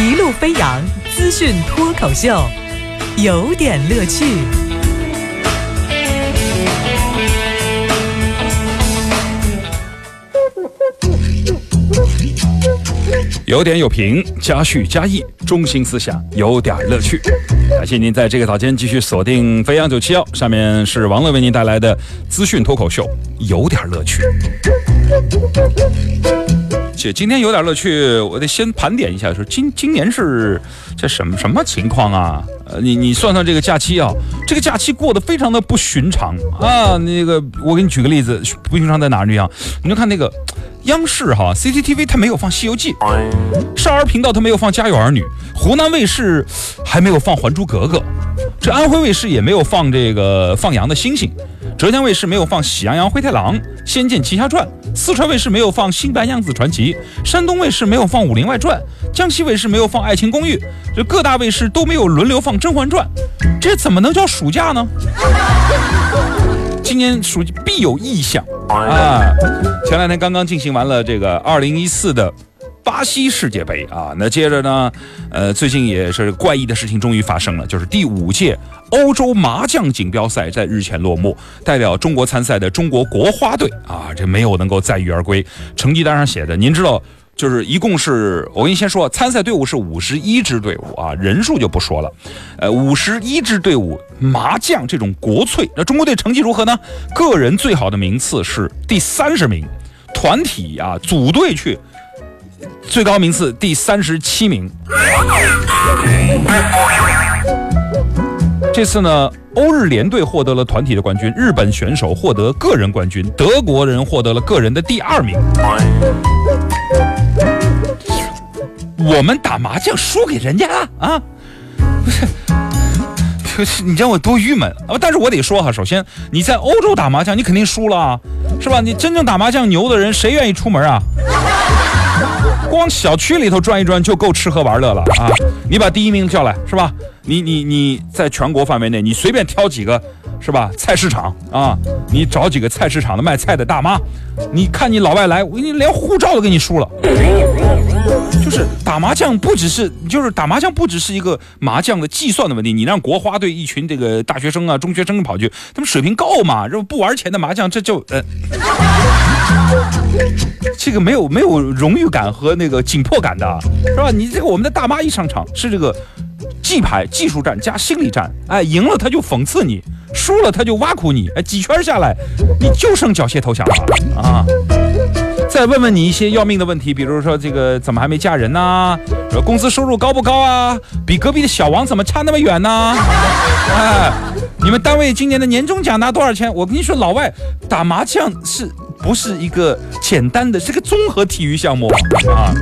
一路飞扬资讯脱口秀，有点乐趣。有点有评，加叙加意，中心思想有点乐趣。感谢您在这个早间继续锁定飞扬九七幺，下面是王乐为您带来的资讯脱口秀，有点乐趣。姐，今天有点乐趣，我得先盘点一下，说今今年是这什么什么情况啊？呃，你你算算这个假期啊，这个假期过得非常的不寻常啊。那个，我给你举个例子，不寻常在哪儿呢？你就看那个。央视哈，CCTV 它没有放《西游记》，少儿频道它没有放《家有儿女》，湖南卫视还没有放《还珠格格》，这安徽卫视也没有放这个放羊的星星，浙江卫视没有放《喜羊羊灰太狼》《仙剑奇侠传》，四川卫视没有放《新白娘子传奇》，山东卫视没有放《武林外传》，江西卫视没有放《爱情公寓》，这各大卫视都没有轮流放《甄嬛传》，这怎么能叫暑假呢？今年暑必有异象啊！前两天刚刚进行完了这个二零一四的巴西世界杯啊，那接着呢，呃，最近也是怪异的事情终于发生了，就是第五届欧洲麻将锦标赛在日前落幕，代表中国参赛的中国国花队啊，这没有能够载誉而归，成绩单上写的，您知道。就是一共是我跟你先说，参赛队伍是五十一支队伍啊，人数就不说了。呃，五十一支队伍麻将这种国粹，那中国队成绩如何呢？个人最好的名次是第三十名，团体啊组队去最高名次第三十七名。这次呢，欧日联队获得了团体的冠军，日本选手获得个人冠军，德国人获得了个人的第二名。我们打麻将输给人家了啊？不是，你知道我多郁闷啊！但是我得说哈，首先你在欧洲打麻将，你肯定输了，是吧？你真正打麻将牛的人，谁愿意出门啊？光小区里头转一转就够吃喝玩乐了啊！你把第一名叫来，是吧？你你你在全国范围内，你随便挑几个。是吧？菜市场啊，你找几个菜市场的卖菜的大妈，你看你老外来，我给你连护照都给你输了。就是打麻将不只是，就是打麻将不只是一个麻将的计算的问题。你让国花队一群这个大学生啊、中学生跑去，他们水平够吗？这不玩钱的麻将，这就呃，这个没有没有荣誉感和那个紧迫感的，是吧？你这个我们的大妈一上场是这个。技牌技术战加心理战，哎，赢了他就讽刺你，输了他就挖苦你，哎，几圈下来，你就剩缴械投降了啊！再问问你一些要命的问题，比如说这个怎么还没嫁人呢？说工资收入高不高啊？比隔壁的小王怎么差那么远呢？哎，你们单位今年的年终奖拿多少钱？我跟你说，老外打麻将是不是一个简单的，是个综合体育项目啊？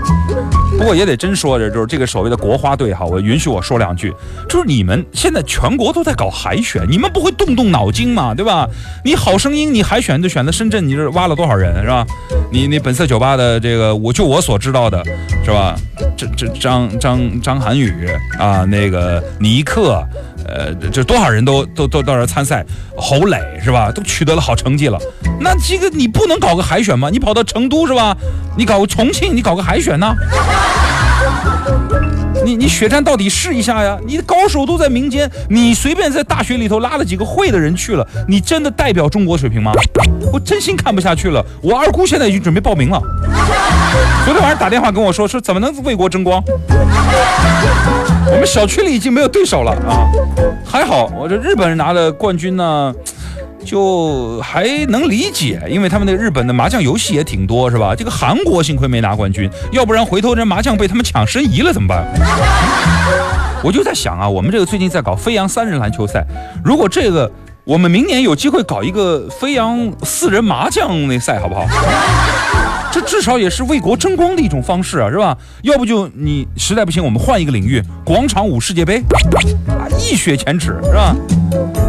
不过也得真说着，就是这个所谓的国花队哈，我允许我说两句，就是你们现在全国都在搞海选，你们不会动动脑筋吗？对吧？你好声音，你海选就选择深圳，你这挖了多少人是吧？你你本色酒吧的这个，我就我所知道的是吧？这这张张张涵予啊，那个尼克。呃，这多少人都都都到这参赛，侯磊是吧？都取得了好成绩了。那这个你不能搞个海选吗？你跑到成都是吧？你搞个重庆，你搞个海选呢？你你血战到底试一下呀！你的高手都在民间，你随便在大学里头拉了几个会的人去了，你真的代表中国水平吗？我真心看不下去了。我二姑现在已经准备报名了，昨天晚上打电话跟我说，说怎么能为国争光？我们小区里已经没有对手了啊！还好我这日本人拿的冠军呢。就还能理解，因为他们那日本的麻将游戏也挺多，是吧？这个韩国幸亏没拿冠军，要不然回头这麻将被他们抢申遗了怎么办？我就在想啊，我们这个最近在搞飞扬三人篮球赛，如果这个我们明年有机会搞一个飞扬四人麻将那赛，好不好？这至少也是为国争光的一种方式啊，是吧？要不就你实在不行，我们换一个领域，广场舞世界杯，啊，一雪前耻，是吧？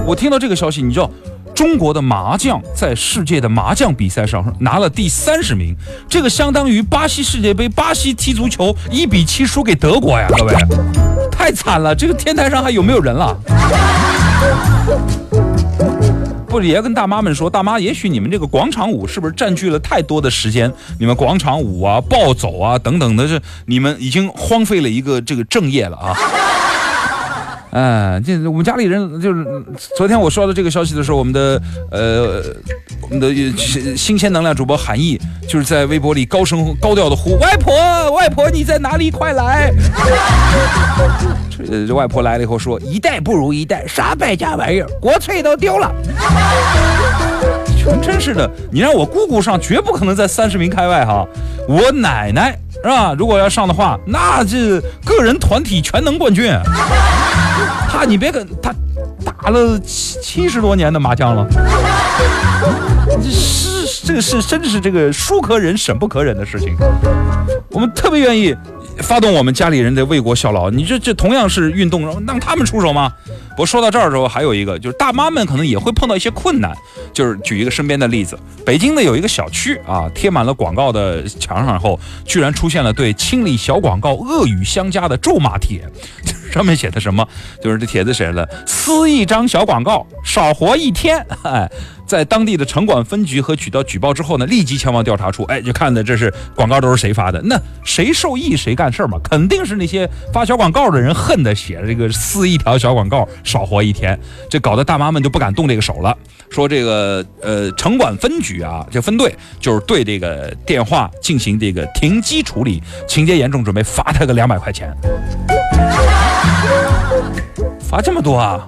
我听到这个消息，你知道？中国的麻将在世界的麻将比赛上拿了第三十名，这个相当于巴西世界杯，巴西踢足球一比七输给德国呀，各位，太惨了！这个天台上还有没有人了？不也跟大妈们说，大妈，也许你们这个广场舞是不是占据了太多的时间？你们广场舞啊、暴走啊等等的，这你们已经荒废了一个这个正业了啊。哎，这我们家里人就是昨天我说到这个消息的时候，我们的呃，我们的新新鲜能量主播韩毅就是在微博里高声高调的呼：“外婆，外婆你在哪里？快来！”这外婆来了以后说：“一代不如一代，啥败家玩意儿，国粹都丢了。”全真是的，你让我姑姑上，绝不可能在三十名开外哈。我奶奶是吧？如果要上的话，那这个人团体全能冠军。他，你别跟他打了七七十多年的麻将了，这是这个是真的是这个书可忍，婶不可忍的事情。我们特别愿意发动我们家里人的为国效劳。你这这同样是运动，让他们出手吗？不说到这儿的时候，还有一个就是大妈们可能也会碰到一些困难。就是举一个身边的例子，北京的有一个小区啊，贴满了广告的墙上后，居然出现了对清理小广告恶语相加的咒骂帖。上面写的什么？就是这帖子写了撕一张小广告少活一天。哎，在当地的城管分局和举到举报之后呢，立即前往调查处。哎，就看的这是广告都是谁发的？那谁受益谁干事嘛？肯定是那些发小广告的人恨的写这个撕一条小广告少活一天，这搞得大妈们就不敢动这个手了。说这个呃城管分局啊，这分队就是对这个电话进行这个停机处理，情节严重准备罚他个两百块钱。罚这么多啊！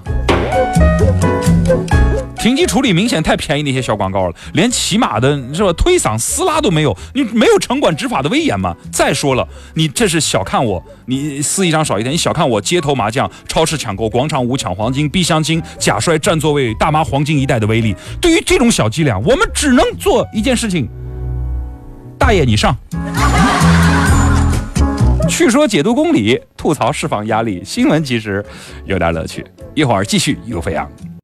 停机处理明显太便宜那些小广告了，连起码的是吧推搡撕拉都没有，你没有城管执法的威严吗？再说了，你这是小看我，你撕一张少一点，你小看我街头麻将、超市抢购、广场舞抢黄金、逼相亲、假摔占座位、大妈黄金一代的威力。对于这种小伎俩，我们只能做一件事情：大爷你上。去说解读公理，吐槽释放压力，新闻其实有点乐趣。一会儿继续一路飞扬。